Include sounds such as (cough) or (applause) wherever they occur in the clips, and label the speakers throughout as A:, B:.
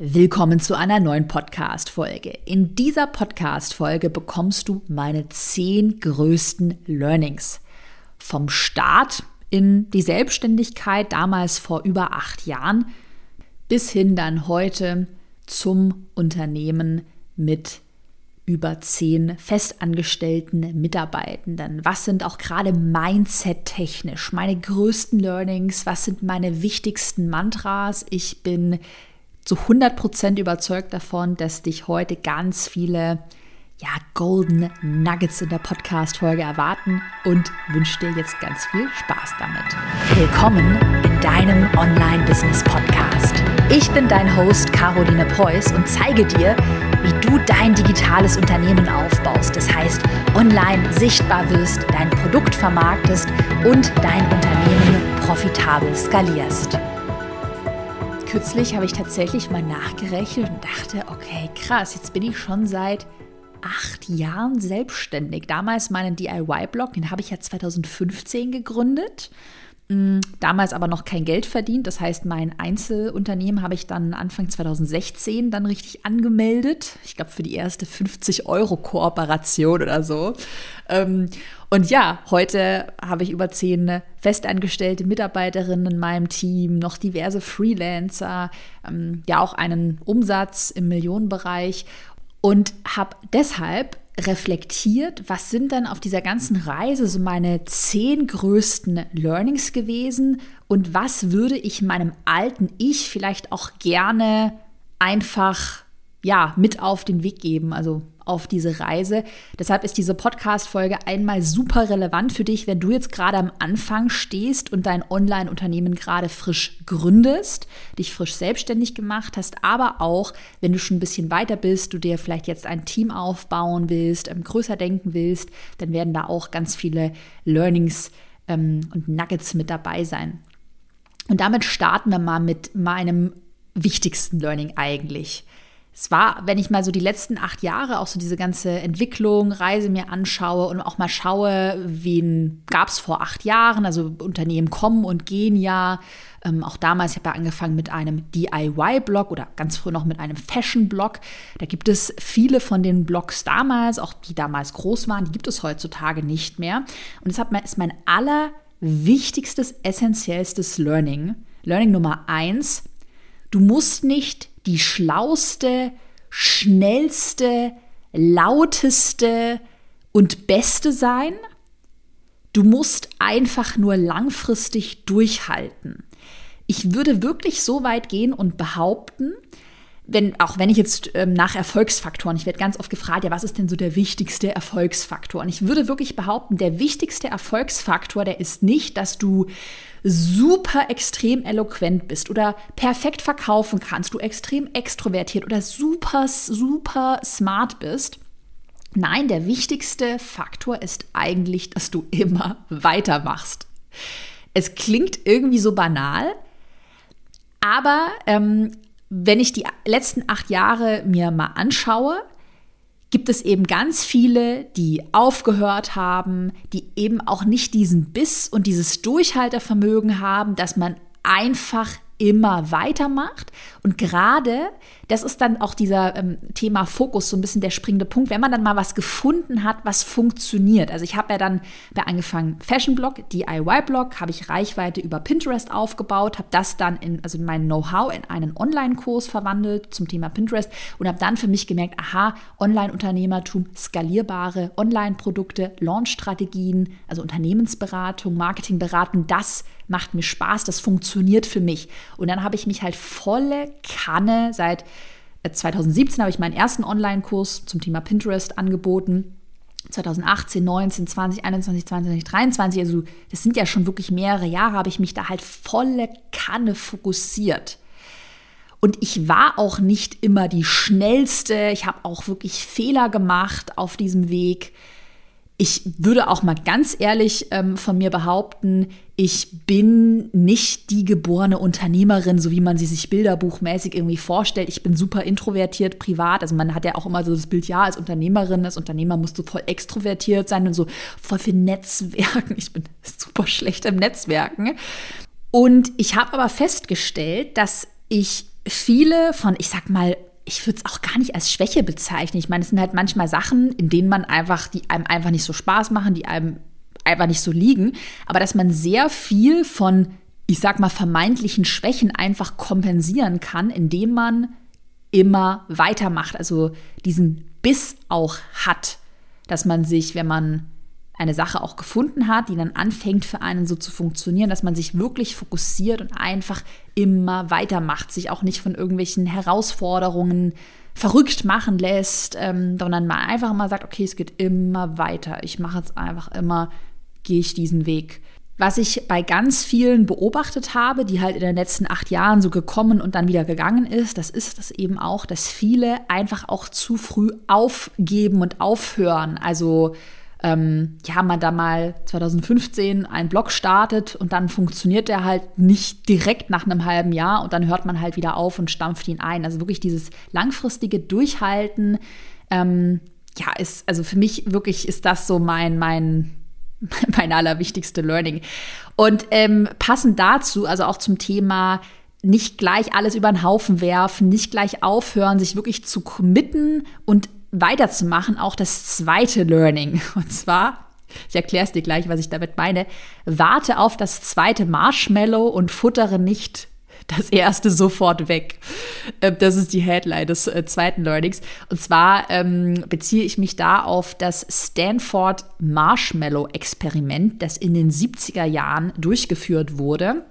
A: Willkommen zu einer neuen Podcast-Folge. In dieser Podcast-Folge bekommst du meine zehn größten Learnings. Vom Start in die Selbstständigkeit, damals vor über acht Jahren, bis hin dann heute zum Unternehmen mit über zehn festangestellten Mitarbeitenden? Was sind auch gerade mindset-technisch meine größten Learnings? Was sind meine wichtigsten Mantras? Ich bin zu 100% überzeugt davon, dass dich heute ganz viele ja, Golden Nuggets in der Podcast-Folge erwarten und wünsche dir jetzt ganz viel Spaß damit. Willkommen in deinem Online-Business-Podcast. Ich bin dein Host Caroline Preuß und zeige dir, wie du dein digitales Unternehmen aufbaust. Das heißt, online sichtbar wirst, dein Produkt vermarktest und dein Unternehmen profitabel skalierst kürzlich habe ich tatsächlich mal nachgerechnet und dachte, okay, krass, jetzt bin ich schon seit acht Jahren selbstständig. Damals meinen DIY-Blog, den habe ich ja 2015 gegründet. Damals aber noch kein Geld verdient. Das heißt, mein Einzelunternehmen habe ich dann Anfang 2016 dann richtig angemeldet. Ich glaube, für die erste 50-Euro-Kooperation oder so. Ähm, und ja, heute habe ich über zehn festangestellte Mitarbeiterinnen in meinem Team, noch diverse Freelancer, ähm, ja auch einen Umsatz im Millionenbereich und habe deshalb reflektiert, was sind dann auf dieser ganzen Reise so meine zehn größten Learnings gewesen und was würde ich meinem alten Ich vielleicht auch gerne einfach ja mit auf den Weg geben, also auf diese Reise. Deshalb ist diese Podcast-Folge einmal super relevant für dich, wenn du jetzt gerade am Anfang stehst und dein Online-Unternehmen gerade frisch gründest, dich frisch selbstständig gemacht hast, aber auch, wenn du schon ein bisschen weiter bist, du dir vielleicht jetzt ein Team aufbauen willst, ähm, größer denken willst, dann werden da auch ganz viele Learnings ähm, und Nuggets mit dabei sein. Und damit starten wir mal mit meinem wichtigsten Learning eigentlich es war, wenn ich mal so die letzten acht Jahre auch so diese ganze Entwicklung, Reise mir anschaue und auch mal schaue, wen gab es vor acht Jahren, also Unternehmen kommen und gehen ja. Ähm, auch damals, ich habe ja angefangen mit einem DIY-Blog oder ganz früh noch mit einem Fashion-Blog. Da gibt es viele von den Blogs damals, auch die damals groß waren, die gibt es heutzutage nicht mehr. Und deshalb ist mein allerwichtigstes, essentiellstes Learning, Learning Nummer eins, du musst nicht die schlauste, schnellste, lauteste und beste sein. Du musst einfach nur langfristig durchhalten. Ich würde wirklich so weit gehen und behaupten, wenn, auch wenn ich jetzt ähm, nach Erfolgsfaktoren, ich werde ganz oft gefragt, ja, was ist denn so der wichtigste Erfolgsfaktor? Und ich würde wirklich behaupten, der wichtigste Erfolgsfaktor, der ist nicht, dass du super extrem eloquent bist oder perfekt verkaufen kannst, du extrem extrovertiert oder super, super smart bist. Nein, der wichtigste Faktor ist eigentlich, dass du immer weitermachst. Es klingt irgendwie so banal, aber ähm, wenn ich die letzten acht Jahre mir mal anschaue, gibt es eben ganz viele, die aufgehört haben, die eben auch nicht diesen Biss und dieses Durchhaltevermögen haben, dass man einfach immer weitermacht. Und gerade, das ist dann auch dieser ähm, Thema Fokus so ein bisschen der springende Punkt, wenn man dann mal was gefunden hat, was funktioniert. Also ich habe ja dann bei angefangen Fashion-Blog, DIY-Blog, habe ich Reichweite über Pinterest aufgebaut, habe das dann in, also mein Know-how in einen Online-Kurs verwandelt zum Thema Pinterest und habe dann für mich gemerkt, aha, Online-Unternehmertum, skalierbare Online-Produkte, Launch-Strategien, also Unternehmensberatung, Marketingberatung, das macht mir Spaß, das funktioniert für mich. Und dann habe ich mich halt volle Kanne seit 2017 äh, habe ich meinen ersten Online-Kurs zum Thema Pinterest angeboten. 2018, 19, 20, 21, 22, 23, also das sind ja schon wirklich mehrere Jahre, habe ich mich da halt volle Kanne fokussiert. Und ich war auch nicht immer die schnellste. Ich habe auch wirklich Fehler gemacht auf diesem Weg. Ich würde auch mal ganz ehrlich ähm, von mir behaupten, ich bin nicht die geborene Unternehmerin, so wie man sie sich bilderbuchmäßig irgendwie vorstellt. Ich bin super introvertiert privat. Also man hat ja auch immer so das Bild, ja, als Unternehmerin, als Unternehmer musst du voll extrovertiert sein und so voll für Netzwerken. Ich bin super schlecht im Netzwerken. Und ich habe aber festgestellt, dass ich viele von, ich sag mal, ich würde es auch gar nicht als Schwäche bezeichnen. Ich meine, es sind halt manchmal Sachen, in denen man einfach, die einem einfach nicht so Spaß machen, die einem einfach nicht so liegen, aber dass man sehr viel von, ich sag mal, vermeintlichen Schwächen einfach kompensieren kann, indem man immer weitermacht, also diesen Biss auch hat, dass man sich, wenn man eine Sache auch gefunden hat, die dann anfängt für einen so zu funktionieren, dass man sich wirklich fokussiert und einfach immer weitermacht, sich auch nicht von irgendwelchen Herausforderungen verrückt machen lässt, ähm, sondern man einfach immer sagt, okay, es geht immer weiter. Ich mache jetzt einfach immer, gehe ich diesen Weg. Was ich bei ganz vielen beobachtet habe, die halt in den letzten acht Jahren so gekommen und dann wieder gegangen ist, das ist das eben auch, dass viele einfach auch zu früh aufgeben und aufhören. Also ähm, ja, man da mal 2015 einen Blog startet und dann funktioniert der halt nicht direkt nach einem halben Jahr und dann hört man halt wieder auf und stampft ihn ein. Also wirklich dieses langfristige Durchhalten, ähm, ja, ist, also für mich wirklich ist das so mein, mein, (laughs) mein allerwichtigste Learning. Und ähm, passend dazu, also auch zum Thema nicht gleich alles über den Haufen werfen, nicht gleich aufhören, sich wirklich zu committen und weiterzumachen, auch das zweite Learning. (laughs) Und zwar, ich erkläre es dir gleich, was ich damit meine, warte auf das zweite Marshmallow und futtere nicht das erste sofort weg. Ähm, das ist die Headline des äh, zweiten Learnings. Und zwar ähm, beziehe ich mich da auf das Stanford Marshmallow Experiment, das in den 70er Jahren durchgeführt wurde.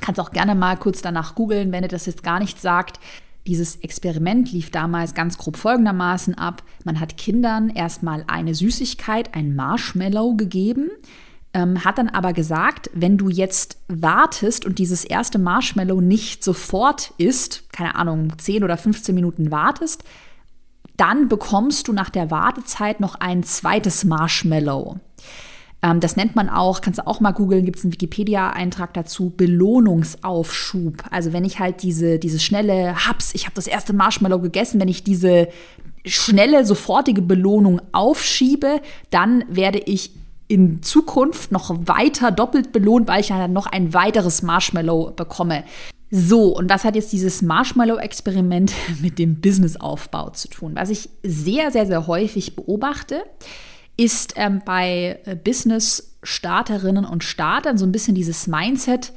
A: Kannst auch gerne mal kurz danach googeln, wenn dir das jetzt gar nicht sagt. Dieses Experiment lief damals ganz grob folgendermaßen ab. Man hat Kindern erstmal eine Süßigkeit, ein Marshmallow gegeben, ähm, hat dann aber gesagt, wenn du jetzt wartest und dieses erste Marshmallow nicht sofort isst, keine Ahnung, 10 oder 15 Minuten wartest, dann bekommst du nach der Wartezeit noch ein zweites Marshmallow. Ähm, das nennt man auch, kannst du auch mal googeln, gibt es einen Wikipedia-Eintrag dazu, Belohnungsaufschub. Also wenn ich halt diese, diese schnelle Haps, ich habe das erste Marshmallow gegessen, wenn ich diese schnelle, sofortige Belohnung aufschiebe, dann werde ich in Zukunft noch weiter doppelt belohnt, weil ich dann noch ein weiteres Marshmallow bekomme. So, und was hat jetzt dieses Marshmallow-Experiment (laughs) mit dem Businessaufbau zu tun? Was ich sehr, sehr, sehr häufig beobachte, ist ähm, bei äh, Business-Starterinnen und Startern so ein bisschen dieses Mindset,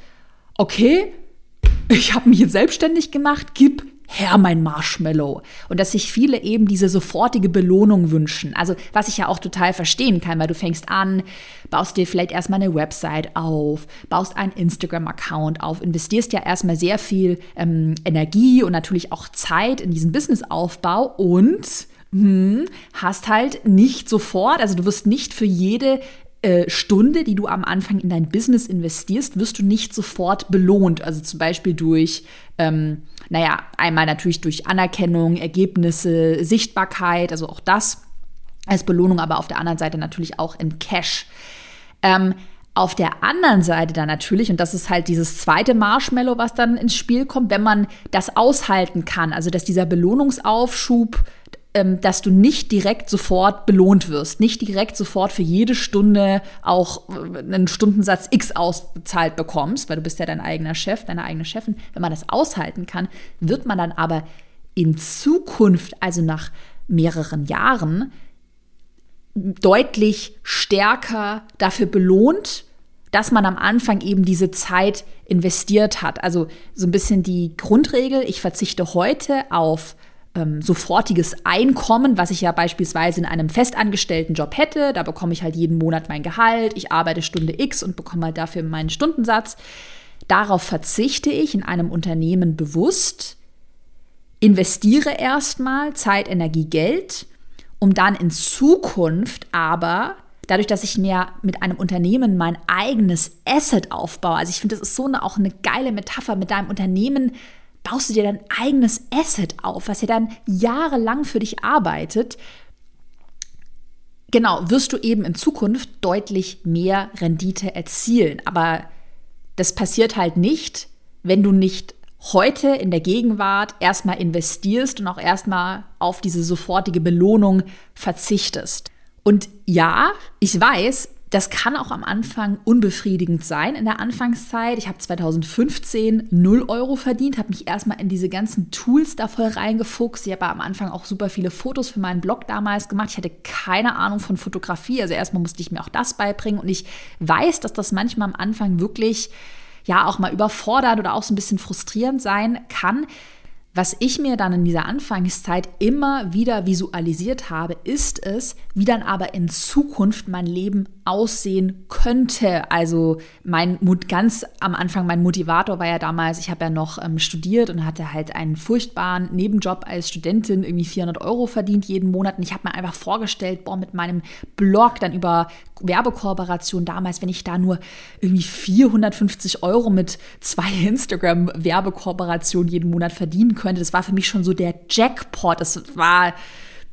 A: okay, (laughs) ich habe mich jetzt selbstständig gemacht, gib her mein Marshmallow. Und dass sich viele eben diese sofortige Belohnung wünschen. Also was ich ja auch total verstehen kann, weil du fängst an, baust dir vielleicht erstmal eine Website auf, baust einen Instagram-Account auf, investierst ja erstmal sehr viel ähm, Energie und natürlich auch Zeit in diesen Businessaufbau und hm, hast halt nicht sofort, also du wirst nicht für jede äh, Stunde, die du am Anfang in dein Business investierst, wirst du nicht sofort belohnt. Also zum Beispiel durch, ähm, naja, einmal natürlich durch Anerkennung, Ergebnisse, Sichtbarkeit, also auch das als Belohnung, aber auf der anderen Seite natürlich auch in Cash. Ähm, auf der anderen Seite dann natürlich, und das ist halt dieses zweite Marshmallow, was dann ins Spiel kommt, wenn man das aushalten kann, also dass dieser Belohnungsaufschub dass du nicht direkt sofort belohnt wirst, nicht direkt sofort für jede Stunde auch äh, einen Stundensatz X ausbezahlt bekommst, weil du bist ja dein eigener Chef, deine eigene Chefin. Wenn man das aushalten kann, wird man dann aber in Zukunft, also nach mehreren Jahren, deutlich stärker dafür belohnt, dass man am Anfang eben diese Zeit investiert hat. Also so ein bisschen die Grundregel, ich verzichte heute auf ähm, sofortiges Einkommen, was ich ja beispielsweise in einem festangestellten Job hätte. Da bekomme ich halt jeden Monat mein Gehalt, ich arbeite Stunde X und bekomme halt dafür meinen Stundensatz. Darauf verzichte ich in einem Unternehmen bewusst, investiere erstmal Zeit, Energie, Geld, um dann in Zukunft aber dadurch, dass ich mir mit einem Unternehmen mein eigenes Asset aufbaue. Also ich finde, das ist so eine, auch eine geile Metapher. Mit deinem Unternehmen baust du dir dein eigenes Asset auf, was ja dann jahrelang für dich arbeitet. Genau, wirst du eben in Zukunft deutlich mehr Rendite erzielen. Aber das passiert halt nicht, wenn du nicht heute in der Gegenwart erstmal investierst und auch erstmal auf diese sofortige Belohnung verzichtest. Und ja, ich weiß, das kann auch am Anfang unbefriedigend sein in der Anfangszeit. Ich habe 2015 0 Euro verdient, habe mich erstmal in diese ganzen Tools da voll reingefuchst. Ich habe am Anfang auch super viele Fotos für meinen Blog damals gemacht. Ich hatte keine Ahnung von Fotografie. Also erstmal musste ich mir auch das beibringen. Und ich weiß, dass das manchmal am Anfang wirklich ja auch mal überfordert oder auch so ein bisschen frustrierend sein kann. Was ich mir dann in dieser Anfangszeit immer wieder visualisiert habe, ist es, wie dann aber in Zukunft mein Leben aussehen könnte. Also mein Mut ganz am Anfang, mein Motivator war ja damals, ich habe ja noch ähm, studiert und hatte halt einen furchtbaren Nebenjob als Studentin, irgendwie 400 Euro verdient jeden Monat. Und ich habe mir einfach vorgestellt, boah, mit meinem Blog dann über Werbekooperation damals, wenn ich da nur irgendwie 450 Euro mit zwei Instagram-Werbekooperationen jeden Monat verdienen könnte, könnte. Das war für mich schon so der Jackpot. Das war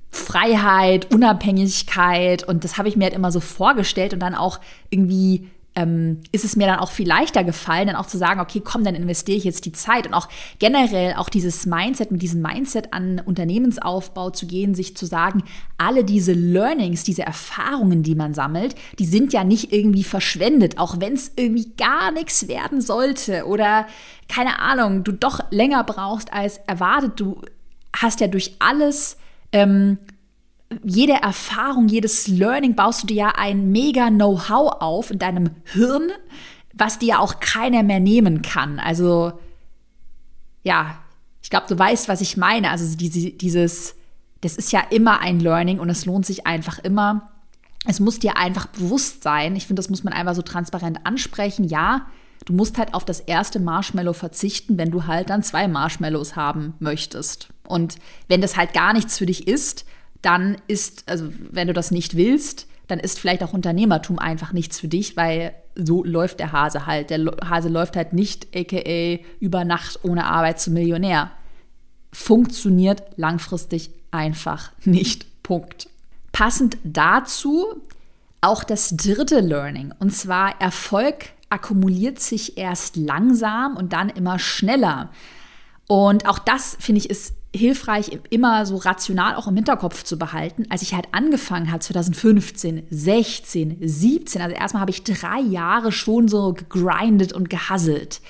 A: Freiheit, Unabhängigkeit und das habe ich mir halt immer so vorgestellt und dann auch irgendwie ähm, ist es mir dann auch viel leichter gefallen, dann auch zu sagen, okay, komm, dann investiere ich jetzt die Zeit. Und auch generell auch dieses Mindset, mit diesem Mindset an Unternehmensaufbau zu gehen, sich zu sagen, alle diese Learnings, diese Erfahrungen, die man sammelt, die sind ja nicht irgendwie verschwendet, auch wenn es irgendwie gar nichts werden sollte oder keine Ahnung, du doch länger brauchst als erwartet, du hast ja durch alles ähm, jede Erfahrung, jedes Learning baust du dir ja ein mega Know-how auf in deinem Hirn, was dir auch keiner mehr nehmen kann. Also, ja, ich glaube, du weißt, was ich meine. Also diese, dieses, das ist ja immer ein Learning und es lohnt sich einfach immer. Es muss dir einfach bewusst sein. Ich finde, das muss man einfach so transparent ansprechen. Ja, du musst halt auf das erste Marshmallow verzichten, wenn du halt dann zwei Marshmallows haben möchtest. Und wenn das halt gar nichts für dich ist, dann ist, also wenn du das nicht willst, dann ist vielleicht auch Unternehmertum einfach nichts für dich, weil so läuft der Hase halt. Der Hase läuft halt nicht, aka über Nacht ohne Arbeit zum Millionär. Funktioniert langfristig einfach nicht. Punkt. Passend dazu auch das dritte Learning, und zwar Erfolg akkumuliert sich erst langsam und dann immer schneller. Und auch das, finde ich, ist hilfreich, immer so rational auch im Hinterkopf zu behalten. Als ich halt angefangen habe, 2015, 16, 17, also erstmal habe ich drei Jahre schon so gegrindet und gehasselt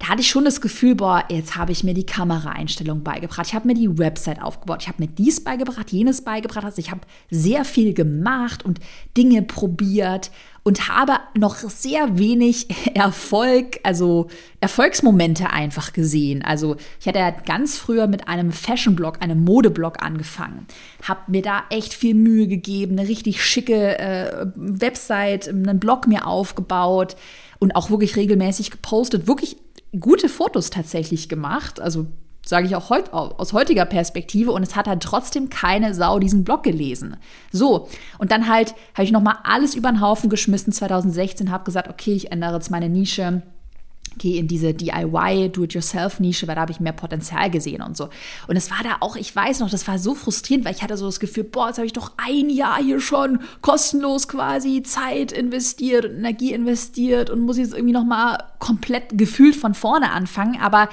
A: da hatte ich schon das Gefühl, boah, jetzt habe ich mir die Kameraeinstellung beigebracht, ich habe mir die Website aufgebaut, ich habe mir dies beigebracht, jenes beigebracht, also ich habe sehr viel gemacht und Dinge probiert und habe noch sehr wenig (laughs) Erfolg, also Erfolgsmomente einfach gesehen. Also ich hatte ja ganz früher mit einem Fashion-Blog, einem Modeblog angefangen, habe mir da echt viel Mühe gegeben, eine richtig schicke äh, Website, einen Blog mir aufgebaut und auch wirklich regelmäßig gepostet, wirklich gute Fotos tatsächlich gemacht. Also sage ich auch heut, aus heutiger Perspektive und es hat halt trotzdem keine Sau diesen Blog gelesen. So, und dann halt habe ich nochmal alles über den Haufen geschmissen 2016, habe gesagt, okay, ich ändere jetzt meine Nische, gehe in diese DIY, Do-it-yourself-Nische, weil da habe ich mehr Potenzial gesehen und so. Und es war da auch, ich weiß noch, das war so frustrierend, weil ich hatte so das Gefühl, boah, jetzt habe ich doch ein Jahr hier schon kostenlos quasi Zeit investiert und Energie investiert und muss jetzt irgendwie nochmal komplett gefühlt von vorne anfangen. Aber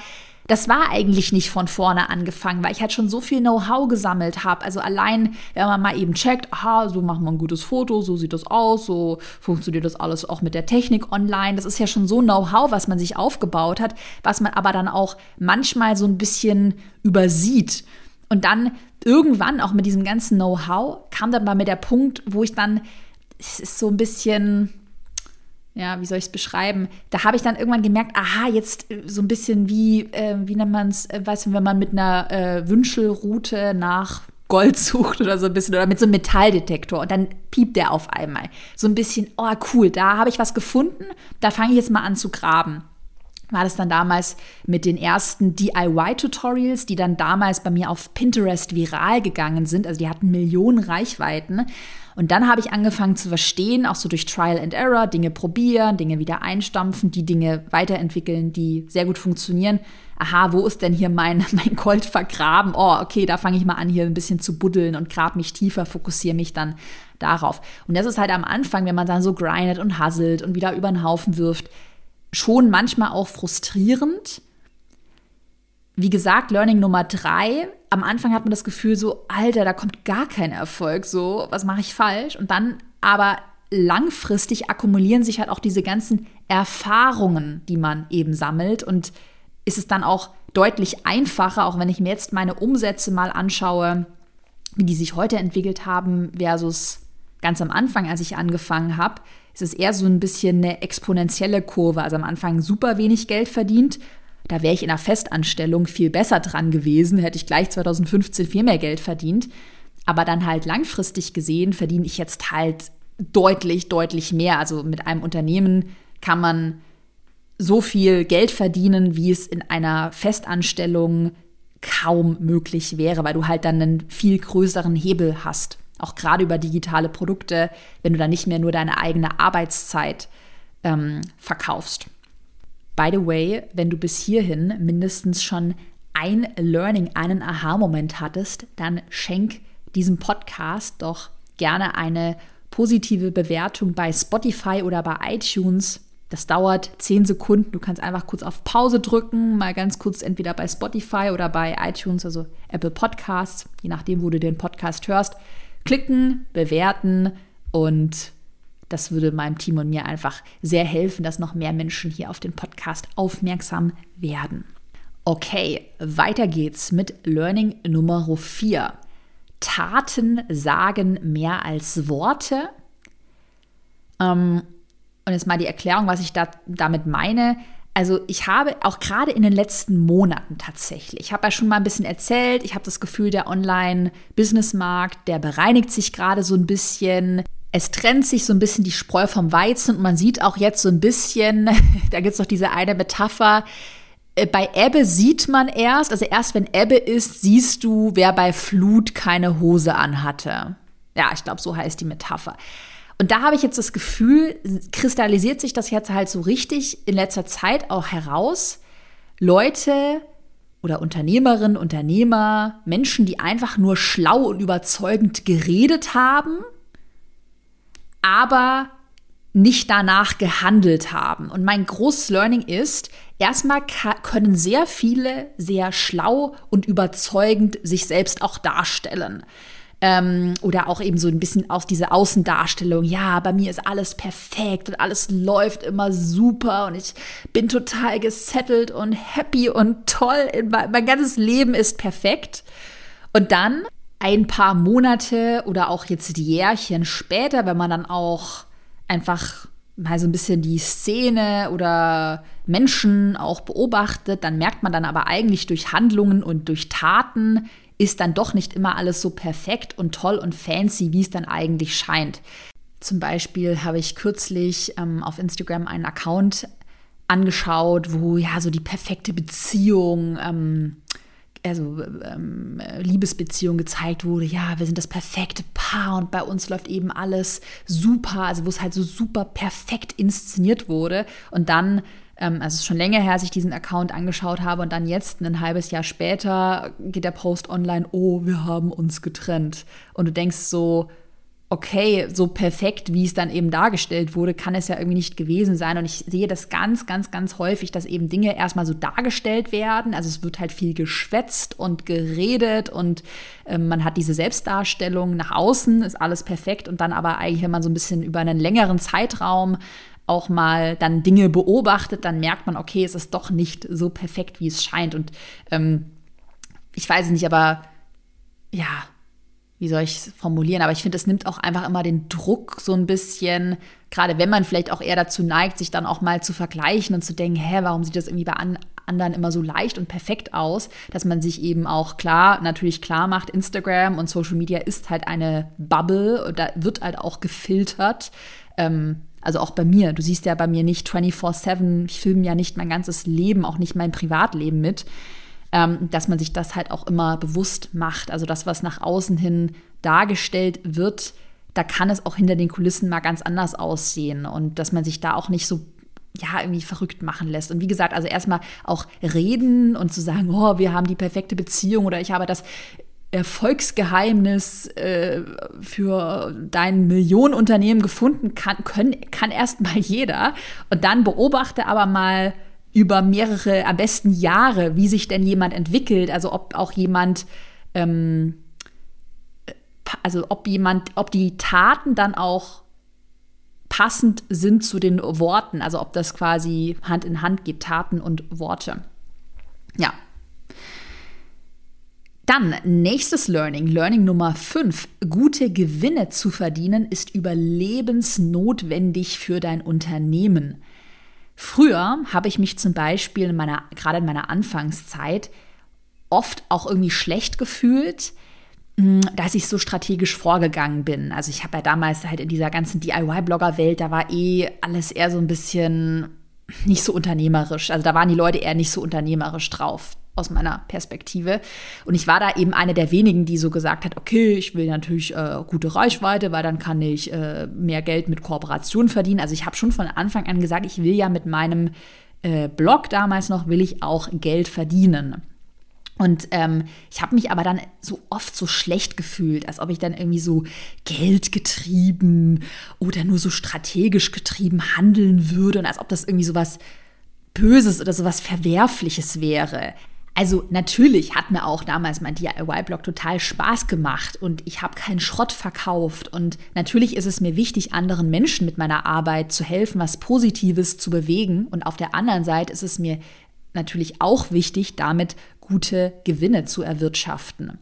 A: das war eigentlich nicht von vorne angefangen, weil ich halt schon so viel Know-how gesammelt habe. Also allein, wenn man mal eben checkt, aha, so macht man ein gutes Foto, so sieht das aus, so funktioniert das alles auch mit der Technik online. Das ist ja schon so Know-how, was man sich aufgebaut hat, was man aber dann auch manchmal so ein bisschen übersieht. Und dann irgendwann auch mit diesem ganzen Know-how kam dann mal mit der Punkt, wo ich dann, es ist so ein bisschen, ja, wie soll ich es beschreiben? Da habe ich dann irgendwann gemerkt, aha, jetzt äh, so ein bisschen wie, äh, wie nennt man es, äh, weißt du, wenn man mit einer äh, Wünschelroute nach Gold sucht oder so ein bisschen oder mit so einem Metalldetektor und dann piept der auf einmal. So ein bisschen, oh cool, da habe ich was gefunden, da fange ich jetzt mal an zu graben. War das dann damals mit den ersten DIY-Tutorials, die dann damals bei mir auf Pinterest viral gegangen sind. Also die hatten Millionen Reichweiten. Und dann habe ich angefangen zu verstehen, auch so durch Trial and Error, Dinge probieren, Dinge wieder einstampfen, die Dinge weiterentwickeln, die sehr gut funktionieren. Aha, wo ist denn hier mein, (laughs) mein Gold vergraben? Oh, okay, da fange ich mal an, hier ein bisschen zu buddeln und grab mich tiefer, fokussiere mich dann darauf. Und das ist halt am Anfang, wenn man dann so grindet und hasselt und wieder über den Haufen wirft, schon manchmal auch frustrierend. Wie gesagt, Learning Nummer drei, am Anfang hat man das Gefühl so, Alter, da kommt gar kein Erfolg, so, was mache ich falsch? Und dann aber langfristig akkumulieren sich halt auch diese ganzen Erfahrungen, die man eben sammelt und ist es dann auch deutlich einfacher, auch wenn ich mir jetzt meine Umsätze mal anschaue, wie die sich heute entwickelt haben versus ganz am Anfang, als ich angefangen habe, ist es eher so ein bisschen eine exponentielle Kurve. Also am Anfang super wenig Geld verdient. Da wäre ich in einer Festanstellung viel besser dran gewesen, hätte ich gleich 2015 viel mehr Geld verdient. Aber dann halt langfristig gesehen verdiene ich jetzt halt deutlich, deutlich mehr. Also mit einem Unternehmen kann man so viel Geld verdienen, wie es in einer Festanstellung kaum möglich wäre, weil du halt dann einen viel größeren Hebel hast. Auch gerade über digitale Produkte, wenn du dann nicht mehr nur deine eigene Arbeitszeit ähm, verkaufst. By the way, wenn du bis hierhin mindestens schon ein Learning, einen Aha-Moment hattest, dann schenk diesem Podcast doch gerne eine positive Bewertung bei Spotify oder bei iTunes. Das dauert zehn Sekunden. Du kannst einfach kurz auf Pause drücken, mal ganz kurz entweder bei Spotify oder bei iTunes, also Apple Podcasts, je nachdem, wo du den Podcast hörst, klicken, bewerten und das würde meinem Team und mir einfach sehr helfen, dass noch mehr Menschen hier auf den Podcast aufmerksam werden. Okay, weiter geht's mit Learning Nummer 4. Taten sagen mehr als Worte. Ähm, und jetzt mal die Erklärung, was ich da, damit meine. Also ich habe auch gerade in den letzten Monaten tatsächlich, ich habe ja schon mal ein bisschen erzählt, ich habe das Gefühl, der Online-Business-Markt, der bereinigt sich gerade so ein bisschen. Es trennt sich so ein bisschen die Spreu vom Weizen und man sieht auch jetzt so ein bisschen, (laughs) da gibt es noch diese eine Metapher, äh, bei Ebbe sieht man erst, also erst wenn Ebbe ist, siehst du, wer bei Flut keine Hose anhatte. Ja, ich glaube, so heißt die Metapher. Und da habe ich jetzt das Gefühl, kristallisiert sich das jetzt halt so richtig in letzter Zeit auch heraus. Leute oder Unternehmerinnen, Unternehmer, Menschen, die einfach nur schlau und überzeugend geredet haben, aber nicht danach gehandelt haben. Und mein großes Learning ist, erstmal können sehr viele sehr schlau und überzeugend sich selbst auch darstellen. Ähm, oder auch eben so ein bisschen aus dieser Außendarstellung, ja, bei mir ist alles perfekt und alles läuft immer super und ich bin total gesettelt und happy und toll. Mein ganzes Leben ist perfekt. Und dann ein paar Monate oder auch jetzt die Jährchen später, wenn man dann auch einfach mal so ein bisschen die Szene oder Menschen auch beobachtet, dann merkt man dann aber eigentlich durch Handlungen und durch Taten ist dann doch nicht immer alles so perfekt und toll und fancy, wie es dann eigentlich scheint. Zum Beispiel habe ich kürzlich ähm, auf Instagram einen Account angeschaut, wo ja so die perfekte Beziehung ähm, also ähm, Liebesbeziehung gezeigt wurde, ja, wir sind das perfekte Paar und bei uns läuft eben alles super, also wo es halt so super perfekt inszeniert wurde und dann also es ist schon länger her, als ich diesen Account angeschaut habe und dann jetzt ein halbes Jahr später geht der Post online, oh, wir haben uns getrennt und du denkst so, okay, so perfekt, wie es dann eben dargestellt wurde, kann es ja irgendwie nicht gewesen sein. Und ich sehe das ganz, ganz, ganz häufig, dass eben Dinge erstmal so dargestellt werden. Also es wird halt viel geschwätzt und geredet und äh, man hat diese Selbstdarstellung nach außen, ist alles perfekt. Und dann aber eigentlich, wenn man so ein bisschen über einen längeren Zeitraum auch mal dann Dinge beobachtet, dann merkt man, okay, es ist doch nicht so perfekt, wie es scheint. Und ähm, ich weiß es nicht, aber ja, wie soll ich es formulieren, aber ich finde, es nimmt auch einfach immer den Druck so ein bisschen, gerade wenn man vielleicht auch eher dazu neigt, sich dann auch mal zu vergleichen und zu denken, hä, warum sieht das irgendwie bei an anderen immer so leicht und perfekt aus, dass man sich eben auch klar, natürlich klar macht, Instagram und Social Media ist halt eine Bubble und da wird halt auch gefiltert. Ähm, also auch bei mir, du siehst ja bei mir nicht 24-7, ich filme ja nicht mein ganzes Leben, auch nicht mein Privatleben mit ähm, dass man sich das halt auch immer bewusst macht. Also das, was nach außen hin dargestellt wird, da kann es auch hinter den Kulissen mal ganz anders aussehen und dass man sich da auch nicht so ja, irgendwie verrückt machen lässt. Und wie gesagt, also erstmal auch reden und zu sagen, oh, wir haben die perfekte Beziehung oder ich habe das Erfolgsgeheimnis äh, für dein Millionenunternehmen gefunden, kann, können, kann erst mal jeder. Und dann beobachte aber mal über mehrere, am besten Jahre, wie sich denn jemand entwickelt, also ob auch jemand, ähm, also ob jemand, ob die Taten dann auch passend sind zu den Worten, also ob das quasi Hand in Hand geht, Taten und Worte. Ja. Dann nächstes Learning, Learning Nummer 5. Gute Gewinne zu verdienen ist überlebensnotwendig für dein Unternehmen. Früher habe ich mich zum Beispiel in meiner, gerade in meiner Anfangszeit oft auch irgendwie schlecht gefühlt, hm, dass ich so strategisch vorgegangen bin. Also ich habe ja damals halt in dieser ganzen DIY-Blogger-Welt, da war eh alles eher so ein bisschen nicht so unternehmerisch. Also da waren die Leute eher nicht so unternehmerisch drauf aus meiner Perspektive. Und ich war da eben eine der wenigen, die so gesagt hat, okay, ich will natürlich äh, gute Reichweite, weil dann kann ich äh, mehr Geld mit Kooperationen verdienen. Also ich habe schon von Anfang an gesagt, ich will ja mit meinem äh, Blog damals noch, will ich auch Geld verdienen. Und ähm, ich habe mich aber dann so oft so schlecht gefühlt, als ob ich dann irgendwie so geldgetrieben oder nur so strategisch getrieben handeln würde und als ob das irgendwie so was Böses oder so was Verwerfliches wäre. Also natürlich hat mir auch damals mein DIY-Blog total Spaß gemacht und ich habe keinen Schrott verkauft. Und natürlich ist es mir wichtig, anderen Menschen mit meiner Arbeit zu helfen, was Positives zu bewegen. Und auf der anderen Seite ist es mir natürlich auch wichtig, damit gute Gewinne zu erwirtschaften.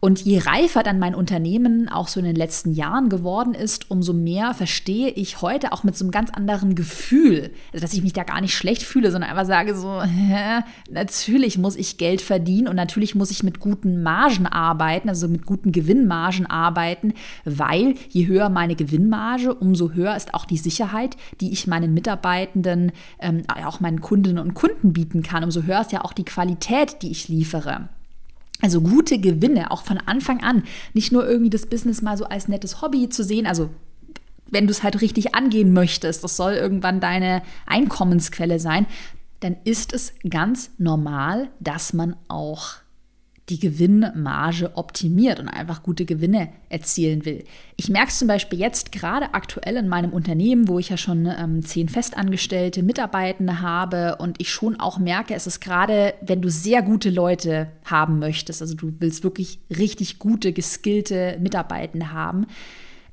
A: Und je reifer dann mein Unternehmen auch so in den letzten Jahren geworden ist, umso mehr verstehe ich heute auch mit so einem ganz anderen Gefühl, also dass ich mich da gar nicht schlecht fühle, sondern einfach sage so, (laughs) hä, natürlich muss ich Geld verdienen und natürlich muss ich mit guten Margen arbeiten, also mit guten Gewinnmargen arbeiten, weil je höher meine Gewinnmarge, umso höher ist auch die Sicherheit, die ich meinen Mitarbeitenden, ähm, auch meinen Kundinnen und Kunden bieten kann, umso höher ist ja auch die Qualität, die ich liefere. Also gute Gewinne, auch von Anfang an. Nicht nur irgendwie das Business mal so als nettes Hobby zu sehen, also wenn du es halt richtig angehen möchtest, das soll irgendwann deine Einkommensquelle sein, dann ist es ganz normal, dass man auch die Gewinnmarge optimiert und einfach gute Gewinne erzielen will. Ich merke es zum Beispiel jetzt gerade aktuell in meinem Unternehmen, wo ich ja schon ähm, zehn festangestellte Mitarbeitende habe und ich schon auch merke, es ist gerade, wenn du sehr gute Leute haben möchtest, also du willst wirklich richtig gute, geskillte Mitarbeitende haben,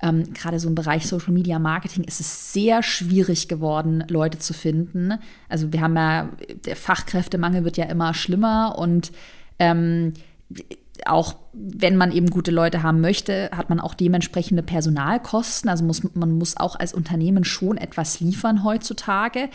A: ähm, gerade so im Bereich Social Media Marketing ist es sehr schwierig geworden, Leute zu finden. Also wir haben ja, der Fachkräftemangel wird ja immer schlimmer und ähm, auch wenn man eben gute Leute haben möchte, hat man auch dementsprechende Personalkosten. Also muss, man muss auch als Unternehmen schon etwas liefern heutzutage.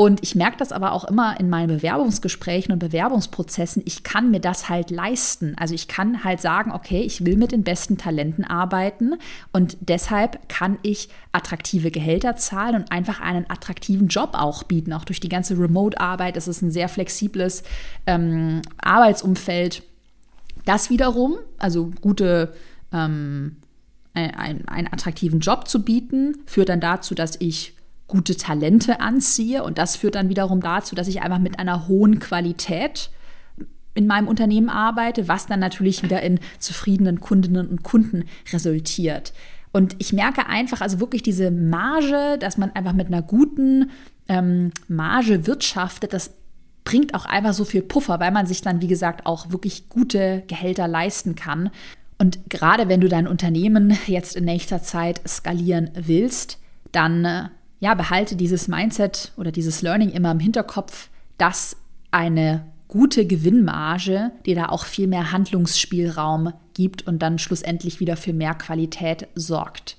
A: Und ich merke das aber auch immer in meinen Bewerbungsgesprächen und Bewerbungsprozessen. Ich kann mir das halt leisten. Also ich kann halt sagen, okay, ich will mit den besten Talenten arbeiten und deshalb kann ich attraktive Gehälter zahlen und einfach einen attraktiven Job auch bieten. Auch durch die ganze Remote-Arbeit. Es ist ein sehr flexibles ähm, Arbeitsumfeld. Das wiederum, also gute ähm, ein, einen attraktiven Job zu bieten, führt dann dazu, dass ich gute Talente anziehe. Und das führt dann wiederum dazu, dass ich einfach mit einer hohen Qualität in meinem Unternehmen arbeite, was dann natürlich wieder in zufriedenen Kundinnen und Kunden resultiert. Und ich merke einfach, also wirklich diese Marge, dass man einfach mit einer guten ähm, Marge wirtschaftet, das bringt auch einfach so viel Puffer, weil man sich dann, wie gesagt, auch wirklich gute Gehälter leisten kann. Und gerade wenn du dein Unternehmen jetzt in nächster Zeit skalieren willst, dann äh, ja, behalte dieses Mindset oder dieses Learning immer im Hinterkopf, dass eine gute Gewinnmarge dir da auch viel mehr Handlungsspielraum gibt und dann schlussendlich wieder für mehr Qualität sorgt.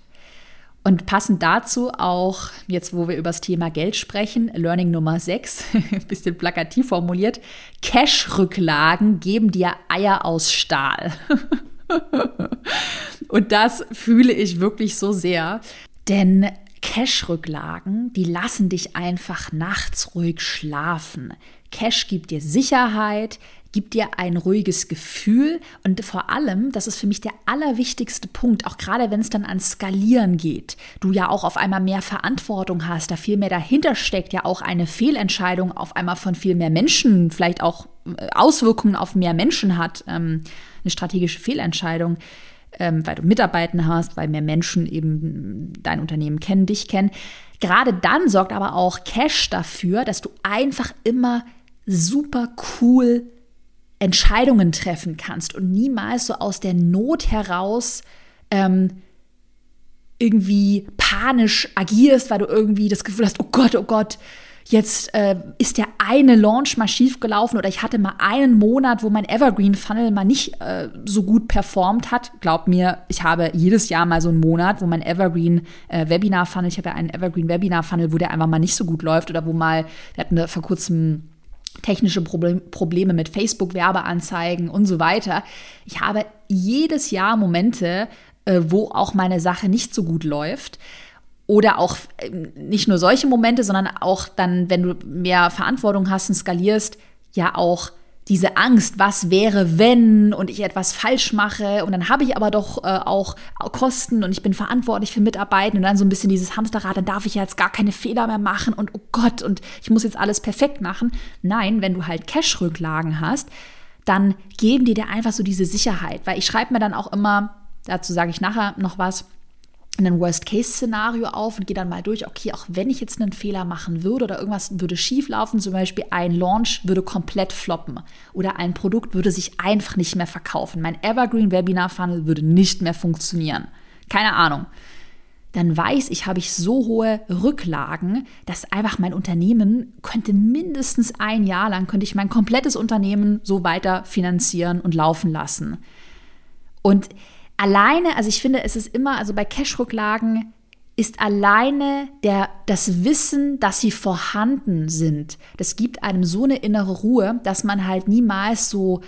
A: Und passend dazu auch, jetzt wo wir über das Thema Geld sprechen, Learning Nummer 6, (laughs) bisschen plakativ formuliert, Cash-Rücklagen geben dir Eier aus Stahl. (laughs) und das fühle ich wirklich so sehr, denn Cash-Rücklagen, die lassen dich einfach nachts ruhig schlafen. Cash gibt dir Sicherheit, gibt dir ein ruhiges Gefühl und vor allem, das ist für mich der allerwichtigste Punkt, auch gerade wenn es dann an Skalieren geht, du ja auch auf einmal mehr Verantwortung hast, da viel mehr dahinter steckt, ja auch eine Fehlentscheidung auf einmal von viel mehr Menschen, vielleicht auch äh, Auswirkungen auf mehr Menschen hat, ähm, eine strategische Fehlentscheidung ähm, weil du Mitarbeiter hast, weil mehr Menschen eben dein Unternehmen kennen, dich kennen. Gerade dann sorgt aber auch Cash dafür, dass du einfach immer super cool Entscheidungen treffen kannst und niemals so aus der Not heraus ähm, irgendwie panisch agierst, weil du irgendwie das Gefühl hast, oh Gott, oh Gott, jetzt äh, ist der eine Launch mal schief gelaufen oder ich hatte mal einen Monat, wo mein Evergreen Funnel mal nicht äh, so gut performt hat. Glaub mir, ich habe jedes Jahr mal so einen Monat, wo mein Evergreen äh, Webinar Funnel, ich habe ja einen Evergreen Webinar Funnel, wo der einfach mal nicht so gut läuft oder wo mal, wir hatten vor kurzem technische Problem, Probleme mit Facebook-Werbeanzeigen und so weiter. Ich habe jedes Jahr Momente, äh, wo auch meine Sache nicht so gut läuft. Oder auch ähm, nicht nur solche Momente, sondern auch dann, wenn du mehr Verantwortung hast und skalierst, ja auch diese Angst, was wäre, wenn und ich etwas falsch mache und dann habe ich aber doch äh, auch Kosten und ich bin verantwortlich für Mitarbeiten und dann so ein bisschen dieses Hamsterrad, dann darf ich ja jetzt gar keine Fehler mehr machen und oh Gott und ich muss jetzt alles perfekt machen. Nein, wenn du halt Cash-Rücklagen hast, dann geben die dir einfach so diese Sicherheit, weil ich schreibe mir dann auch immer, dazu sage ich nachher noch was, ein Worst-Case-Szenario auf und gehe dann mal durch, okay, auch wenn ich jetzt einen Fehler machen würde oder irgendwas würde schieflaufen, zum Beispiel ein Launch würde komplett floppen oder ein Produkt würde sich einfach nicht mehr verkaufen, mein Evergreen Webinar Funnel würde nicht mehr funktionieren. Keine Ahnung. Dann weiß ich, habe ich so hohe Rücklagen, dass einfach mein Unternehmen könnte mindestens ein Jahr lang, könnte ich mein komplettes Unternehmen so weiter finanzieren und laufen lassen. Und alleine, also ich finde, es ist immer, also bei Cash-Rücklagen ist alleine der, das Wissen, dass sie vorhanden sind. Das gibt einem so eine innere Ruhe, dass man halt niemals so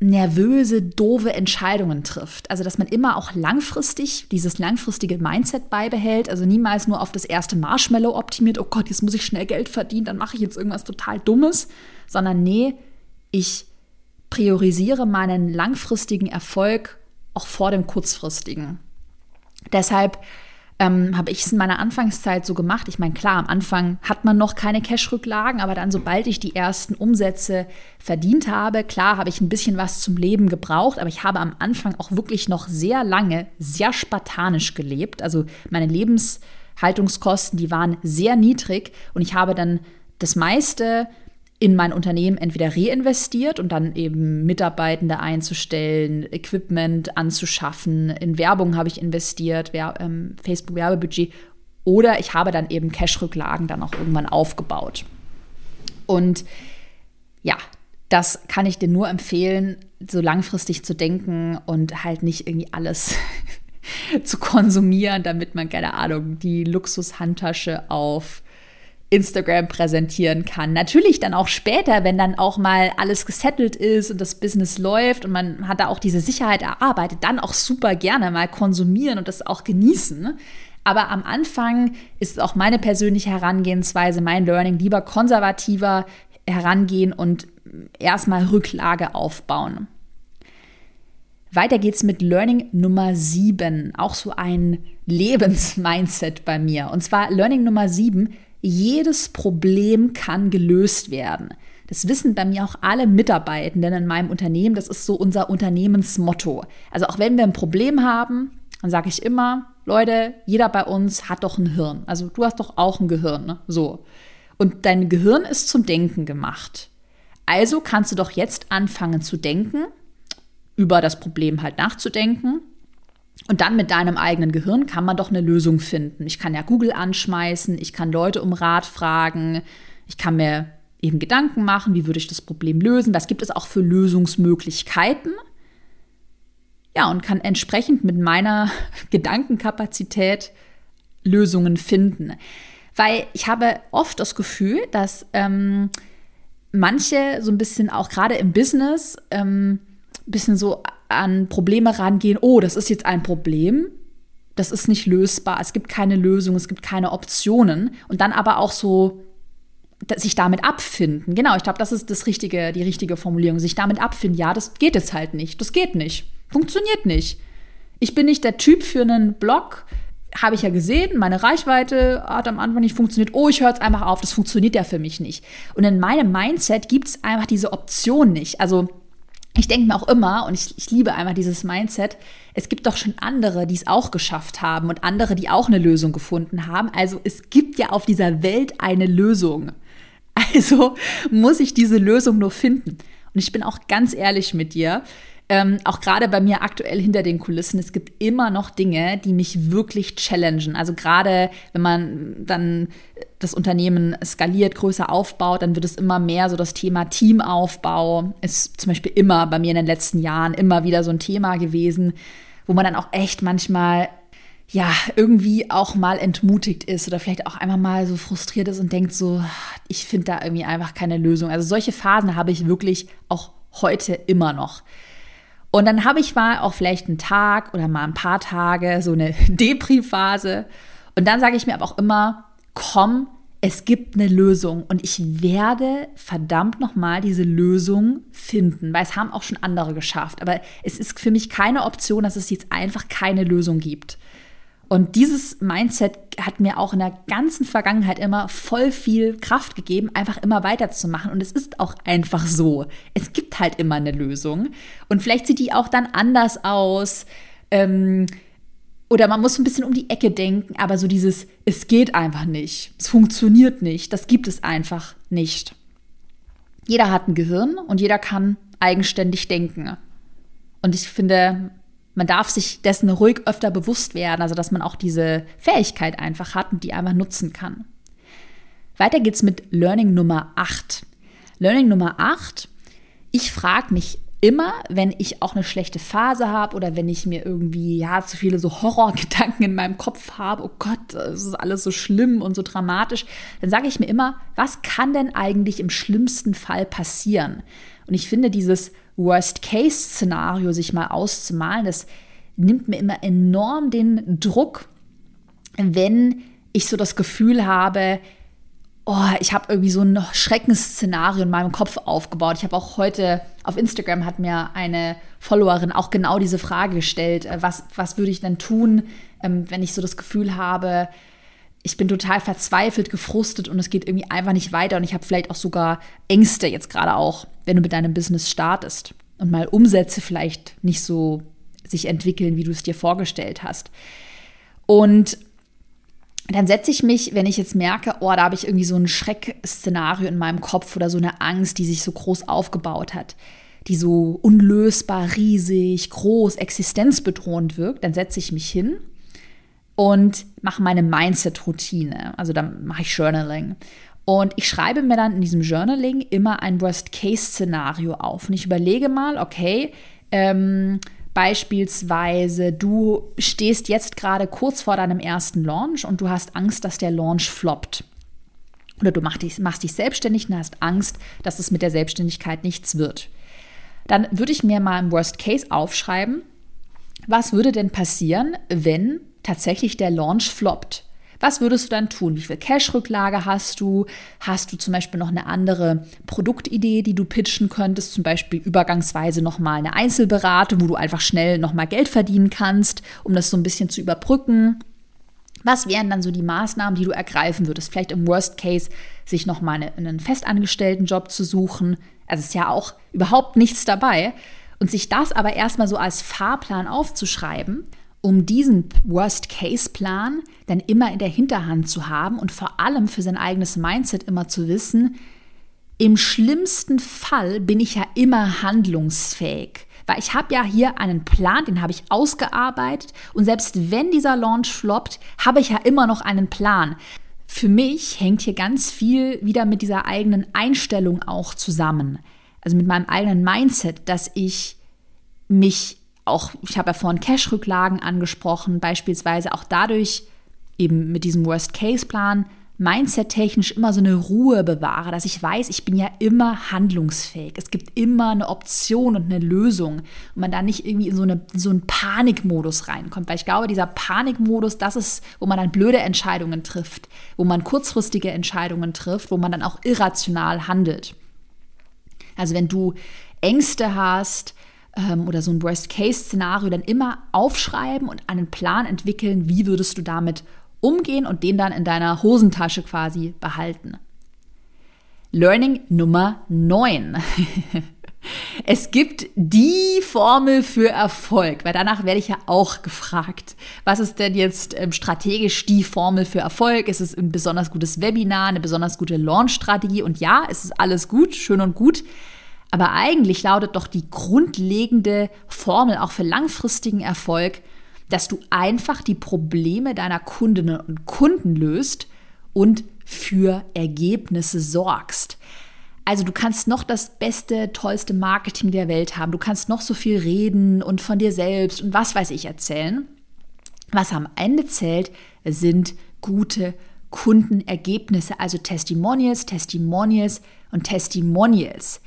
A: nervöse, doofe Entscheidungen trifft. Also dass man immer auch langfristig dieses langfristige Mindset beibehält, also niemals nur auf das erste Marshmallow optimiert, oh Gott, jetzt muss ich schnell Geld verdienen, dann mache ich jetzt irgendwas total Dummes, sondern nee, ich priorisiere meinen langfristigen Erfolg auch vor dem kurzfristigen. Deshalb ähm, habe ich es in meiner Anfangszeit so gemacht. Ich meine, klar, am Anfang hat man noch keine Cash-Rücklagen, aber dann, sobald ich die ersten Umsätze verdient habe, klar, habe ich ein bisschen was zum Leben gebraucht, aber ich habe am Anfang auch wirklich noch sehr lange sehr spartanisch gelebt. Also meine Lebenshaltungskosten, die waren sehr niedrig und ich habe dann das meiste in mein Unternehmen entweder reinvestiert und dann eben Mitarbeitende einzustellen, Equipment anzuschaffen, in Werbung habe ich investiert, ähm, Facebook-Werbebudget oder ich habe dann eben Cash-Rücklagen dann auch irgendwann aufgebaut. Und ja, das kann ich dir nur empfehlen, so langfristig zu denken und halt nicht irgendwie alles (laughs) zu konsumieren, damit man, keine Ahnung, die Luxushandtasche auf Instagram präsentieren kann. Natürlich dann auch später, wenn dann auch mal alles gesettelt ist und das Business läuft und man hat da auch diese Sicherheit erarbeitet, dann auch super gerne mal konsumieren und das auch genießen. Aber am Anfang ist auch meine persönliche Herangehensweise, mein Learning, lieber konservativer herangehen und erstmal Rücklage aufbauen. Weiter geht's mit Learning Nummer 7, auch so ein Lebensmindset bei mir. Und zwar Learning Nummer 7, jedes Problem kann gelöst werden. Das wissen bei mir auch alle Mitarbeitenden in meinem Unternehmen. Das ist so unser Unternehmensmotto. Also auch wenn wir ein Problem haben, dann sage ich immer, Leute, jeder bei uns hat doch ein Hirn. Also du hast doch auch ein Gehirn, ne? So. Und dein Gehirn ist zum Denken gemacht. Also kannst du doch jetzt anfangen zu denken, über das Problem halt nachzudenken und dann mit deinem eigenen Gehirn kann man doch eine Lösung finden. Ich kann ja Google anschmeißen, ich kann Leute um Rat fragen, ich kann mir eben Gedanken machen, wie würde ich das Problem lösen, was gibt es auch für Lösungsmöglichkeiten. Ja, und kann entsprechend mit meiner (laughs) Gedankenkapazität Lösungen finden. Weil ich habe oft das Gefühl, dass ähm, manche so ein bisschen auch gerade im Business ähm, bisschen so an Probleme rangehen, oh, das ist jetzt ein Problem, das ist nicht lösbar, es gibt keine Lösung, es gibt keine Optionen und dann aber auch so sich damit abfinden. Genau, ich glaube, das ist das richtige, die richtige Formulierung. Sich damit abfinden, ja, das geht jetzt halt nicht. Das geht nicht. Funktioniert nicht. Ich bin nicht der Typ für einen Blog, habe ich ja gesehen, meine Reichweite hat am Anfang nicht funktioniert. Oh, ich höre jetzt einfach auf, das funktioniert ja für mich nicht. Und in meinem Mindset gibt es einfach diese Option nicht. Also ich denke mir auch immer, und ich, ich liebe einfach dieses Mindset, es gibt doch schon andere, die es auch geschafft haben und andere, die auch eine Lösung gefunden haben. Also es gibt ja auf dieser Welt eine Lösung. Also muss ich diese Lösung nur finden. Und ich bin auch ganz ehrlich mit dir. Ähm, auch gerade bei mir aktuell hinter den Kulissen, es gibt immer noch Dinge, die mich wirklich challengen. Also gerade wenn man dann das Unternehmen skaliert, größer aufbaut, dann wird es immer mehr so das Thema Teamaufbau ist zum Beispiel immer bei mir in den letzten Jahren immer wieder so ein Thema gewesen, wo man dann auch echt manchmal ja, irgendwie auch mal entmutigt ist oder vielleicht auch einmal mal so frustriert ist und denkt so, ich finde da irgendwie einfach keine Lösung. Also solche Phasen habe ich wirklich auch heute immer noch. Und dann habe ich mal auch vielleicht einen Tag oder mal ein paar Tage so eine (laughs) Depri-Phase. Und dann sage ich mir aber auch immer, komm, es gibt eine Lösung und ich werde verdammt nochmal diese Lösung finden, weil es haben auch schon andere geschafft. Aber es ist für mich keine Option, dass es jetzt einfach keine Lösung gibt. Und dieses Mindset hat mir auch in der ganzen Vergangenheit immer voll viel Kraft gegeben, einfach immer weiterzumachen. Und es ist auch einfach so. Es gibt halt immer eine Lösung. Und vielleicht sieht die auch dann anders aus. Ähm, oder man muss ein bisschen um die Ecke denken, aber so dieses, es geht einfach nicht, es funktioniert nicht, das gibt es einfach nicht. Jeder hat ein Gehirn und jeder kann eigenständig denken. Und ich finde, man darf sich dessen ruhig öfter bewusst werden, also dass man auch diese Fähigkeit einfach hat und die einfach nutzen kann. Weiter geht's mit Learning Nummer 8. Learning Nummer 8, ich frage mich immer, wenn ich auch eine schlechte Phase habe oder wenn ich mir irgendwie ja zu viele so Horrorgedanken in meinem Kopf habe, oh Gott, es ist alles so schlimm und so dramatisch, dann sage ich mir immer, was kann denn eigentlich im schlimmsten Fall passieren? Und ich finde dieses Worst-Case-Szenario sich mal auszumalen, das nimmt mir immer enorm den Druck, wenn ich so das Gefühl habe, oh, ich habe irgendwie so ein Schreckensszenario in meinem Kopf aufgebaut. Ich habe auch heute auf Instagram hat mir eine Followerin auch genau diese Frage gestellt, äh, was, was würde ich denn tun, ähm, wenn ich so das Gefühl habe, ich bin total verzweifelt, gefrustet und es geht irgendwie einfach nicht weiter und ich habe vielleicht auch sogar Ängste jetzt gerade auch, wenn du mit deinem Business startest und mal Umsätze vielleicht nicht so sich entwickeln, wie du es dir vorgestellt hast. Und dann setze ich mich, wenn ich jetzt merke, oh, da habe ich irgendwie so ein Schreckszenario in meinem Kopf oder so eine Angst, die sich so groß aufgebaut hat, die so unlösbar, riesig, groß, existenzbedrohend wirkt, dann setze ich mich hin und mache meine Mindset-Routine. Also dann mache ich Journaling. Und ich schreibe mir dann in diesem Journaling immer ein Worst-Case-Szenario auf. Und ich überlege mal, okay, ähm, beispielsweise du stehst jetzt gerade kurz vor deinem ersten Launch und du hast Angst, dass der Launch floppt. Oder du machst dich, machst dich selbstständig und hast Angst, dass es mit der Selbstständigkeit nichts wird. Dann würde ich mir mal im Worst Case aufschreiben, was würde denn passieren, wenn tatsächlich der Launch floppt. Was würdest du dann tun? Wie viel Cash-Rücklage hast du? Hast du zum Beispiel noch eine andere Produktidee, die du pitchen könntest? Zum Beispiel übergangsweise nochmal eine Einzelberatung, wo du einfach schnell nochmal Geld verdienen kannst, um das so ein bisschen zu überbrücken. Was wären dann so die Maßnahmen, die du ergreifen würdest? Vielleicht im Worst Case sich nochmal eine, einen festangestellten Job zu suchen. Also ist ja auch überhaupt nichts dabei. Und sich das aber erstmal so als Fahrplan aufzuschreiben um diesen Worst-Case-Plan dann immer in der Hinterhand zu haben und vor allem für sein eigenes Mindset immer zu wissen, im schlimmsten Fall bin ich ja immer handlungsfähig. Weil ich habe ja hier einen Plan, den habe ich ausgearbeitet und selbst wenn dieser Launch floppt, habe ich ja immer noch einen Plan. Für mich hängt hier ganz viel wieder mit dieser eigenen Einstellung auch zusammen. Also mit meinem eigenen Mindset, dass ich mich auch, ich habe ja vorhin Cash-Rücklagen angesprochen, beispielsweise auch dadurch eben mit diesem Worst-Case-Plan mindset-technisch immer so eine Ruhe bewahre, dass ich weiß, ich bin ja immer handlungsfähig. Es gibt immer eine Option und eine Lösung und man da nicht irgendwie in so, eine, in so einen Panikmodus reinkommt. Weil ich glaube, dieser Panikmodus, das ist, wo man dann blöde Entscheidungen trifft, wo man kurzfristige Entscheidungen trifft, wo man dann auch irrational handelt. Also wenn du Ängste hast, ähm, oder so ein Worst-Case-Szenario dann immer aufschreiben und einen Plan entwickeln, wie würdest du damit umgehen und den dann in deiner Hosentasche quasi behalten. Learning Nummer 9. (laughs) Es gibt die Formel für Erfolg, weil danach werde ich ja auch gefragt. Was ist denn jetzt ähm, strategisch die Formel für Erfolg? Ist es ein besonders gutes Webinar, eine besonders gute Launch-Strategie? Und ja, es ist alles gut, schön und gut. Aber eigentlich lautet doch die grundlegende Formel auch für langfristigen Erfolg, dass du einfach die Probleme deiner Kundinnen und Kunden löst und für Ergebnisse sorgst. Also du kannst noch das beste, tollste Marketing der Welt haben, du kannst noch so viel reden und von dir selbst und was weiß ich erzählen. Was am Ende zählt, sind gute Kundenergebnisse, also Testimonials, Testimonials und Testimonials.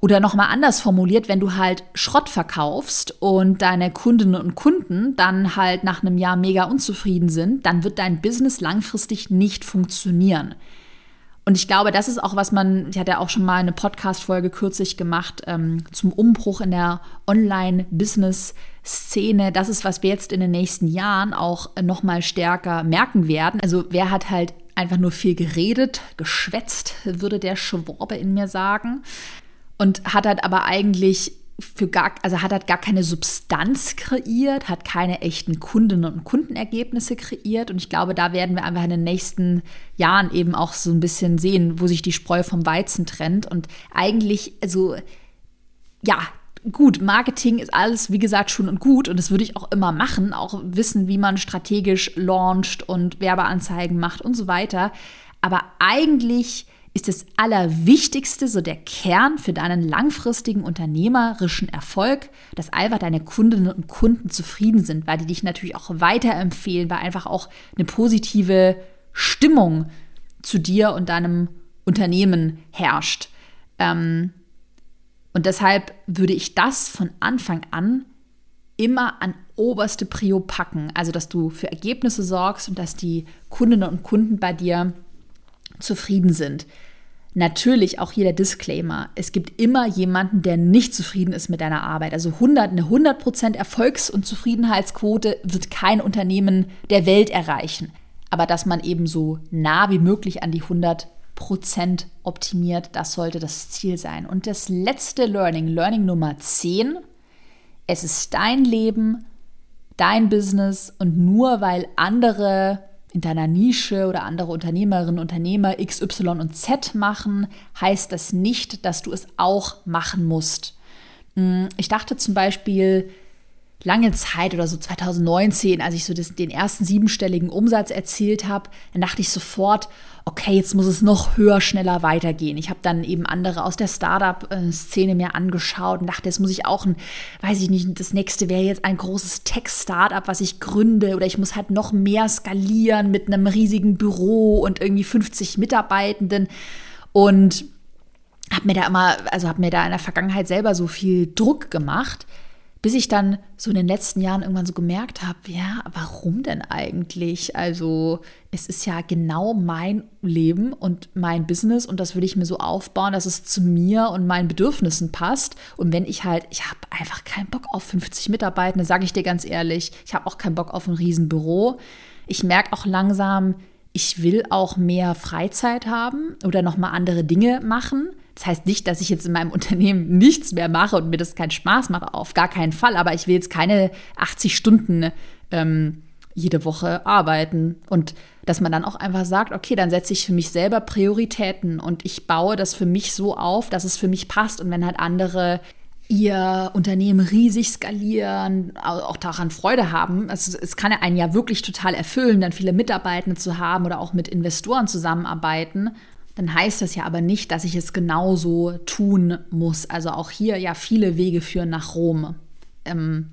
A: Oder nochmal anders formuliert, wenn du halt Schrott verkaufst und deine Kundinnen und Kunden dann halt nach einem Jahr mega unzufrieden sind, dann wird dein Business langfristig nicht funktionieren. Und ich glaube, das ist auch, was man, ich hatte ja auch schon mal eine Podcast-Folge kürzlich gemacht ähm, zum Umbruch in der Online-Business-Szene. Das ist, was wir jetzt in den nächsten Jahren auch noch mal stärker merken werden. Also wer hat halt einfach nur viel geredet, geschwätzt, würde der Schworbe in mir sagen. Und hat halt aber eigentlich für gar, also hat halt gar keine Substanz kreiert, hat keine echten Kundinnen und Kundenergebnisse kreiert. Und ich glaube, da werden wir einfach in den nächsten Jahren eben auch so ein bisschen sehen, wo sich die Spreu vom Weizen trennt. Und eigentlich, also, ja, gut, Marketing ist alles, wie gesagt, schon und gut. Und das würde ich auch immer machen. Auch wissen, wie man strategisch launcht und Werbeanzeigen macht und so weiter. Aber eigentlich ist das Allerwichtigste, so der Kern für deinen langfristigen unternehmerischen Erfolg, dass einfach deine Kundinnen und Kunden zufrieden sind, weil die dich natürlich auch weiterempfehlen, weil einfach auch eine positive Stimmung zu dir und deinem Unternehmen herrscht. Ähm, und deshalb würde ich das von Anfang an immer an oberste Prio packen. Also, dass du für Ergebnisse sorgst und dass die Kundinnen und Kunden bei dir zufrieden sind. Natürlich auch hier der Disclaimer. Es gibt immer jemanden, der nicht zufrieden ist mit deiner Arbeit. Also 100, eine 100% Erfolgs- und Zufriedenheitsquote wird kein Unternehmen der Welt erreichen. Aber dass man eben so nah wie möglich an die 100% optimiert, das sollte das Ziel sein. Und das letzte Learning, Learning Nummer 10, es ist dein Leben, dein Business und nur weil andere in deiner Nische oder andere Unternehmerinnen, Unternehmer X, Y und Z machen, heißt das nicht, dass du es auch machen musst. Hm, ich dachte zum Beispiel, lange Zeit oder so 2019, als ich so das, den ersten siebenstelligen Umsatz erzielt habe, dann dachte ich sofort, okay, jetzt muss es noch höher, schneller weitergehen. Ich habe dann eben andere aus der Startup-Szene mir angeschaut und dachte, jetzt muss ich auch ein, weiß ich nicht, das nächste wäre jetzt ein großes Tech-Startup, was ich gründe oder ich muss halt noch mehr skalieren mit einem riesigen Büro und irgendwie 50 Mitarbeitenden und habe mir da immer, also habe mir da in der Vergangenheit selber so viel Druck gemacht bis ich dann so in den letzten Jahren irgendwann so gemerkt habe, ja, warum denn eigentlich? Also es ist ja genau mein Leben und mein Business und das würde ich mir so aufbauen, dass es zu mir und meinen Bedürfnissen passt. Und wenn ich halt, ich habe einfach keinen Bock auf 50 Mitarbeitende, sage ich dir ganz ehrlich, ich habe auch keinen Bock auf ein Riesenbüro. Ich merke auch langsam, ich will auch mehr Freizeit haben oder nochmal andere Dinge machen. Das heißt nicht, dass ich jetzt in meinem (laughs) Unternehmen nichts mehr mache und mir das keinen Spaß macht, auf gar keinen Fall. Aber ich will jetzt keine 80 Stunden ähm, jede Woche arbeiten. Und dass man dann auch einfach sagt, okay, dann setze ich für mich selber Prioritäten und ich baue das für mich so auf, dass es für mich passt. Und wenn halt andere ihr Unternehmen riesig skalieren, auch daran Freude haben. Also es kann einen ja wirklich total erfüllen, dann viele Mitarbeitende zu haben oder auch mit Investoren zusammenarbeiten dann heißt das ja aber nicht, dass ich es genauso tun muss. Also auch hier ja viele Wege führen nach Rom. Ähm,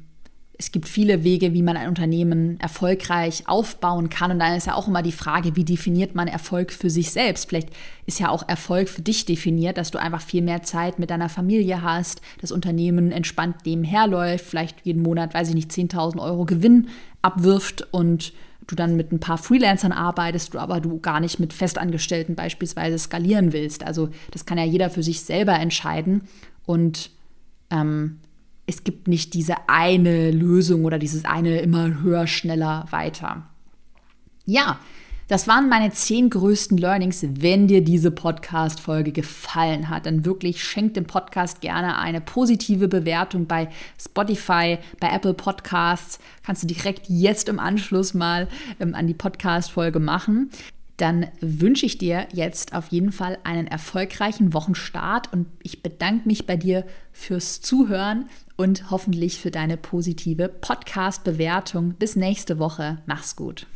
A: es gibt viele Wege, wie man ein Unternehmen erfolgreich aufbauen kann. Und dann ist ja auch immer die Frage, wie definiert man Erfolg für sich selbst? Vielleicht ist ja auch Erfolg für dich definiert, dass du einfach viel mehr Zeit mit deiner Familie hast, das Unternehmen entspannt nebenher läuft, vielleicht jeden Monat, weiß ich nicht, 10.000 Euro Gewinn abwirft und du dann mit ein paar Freelancern arbeitest, aber du gar nicht mit Festangestellten beispielsweise skalieren willst. Also das kann ja jeder für sich selber entscheiden. Und ähm, es gibt nicht diese eine Lösung oder dieses eine immer höher, schneller, weiter. Ja, das waren meine zehn größten Learnings. Wenn dir diese Podcast-Folge gefallen hat, dann wirklich schenk dem Podcast gerne eine positive Bewertung bei Spotify, bei Apple Podcasts. Kannst du direkt jetzt im Anschluss mal ähm, an die Podcast-Folge machen. dann wünsche ich dir jetzt auf jeden Fall einen erfolgreichen Wochenstart und ich bedanke mich bei dir fürs Zuhören und hoffentlich für deine positive Podcast-Bewertung. Bis nächste Woche. Mach's gut.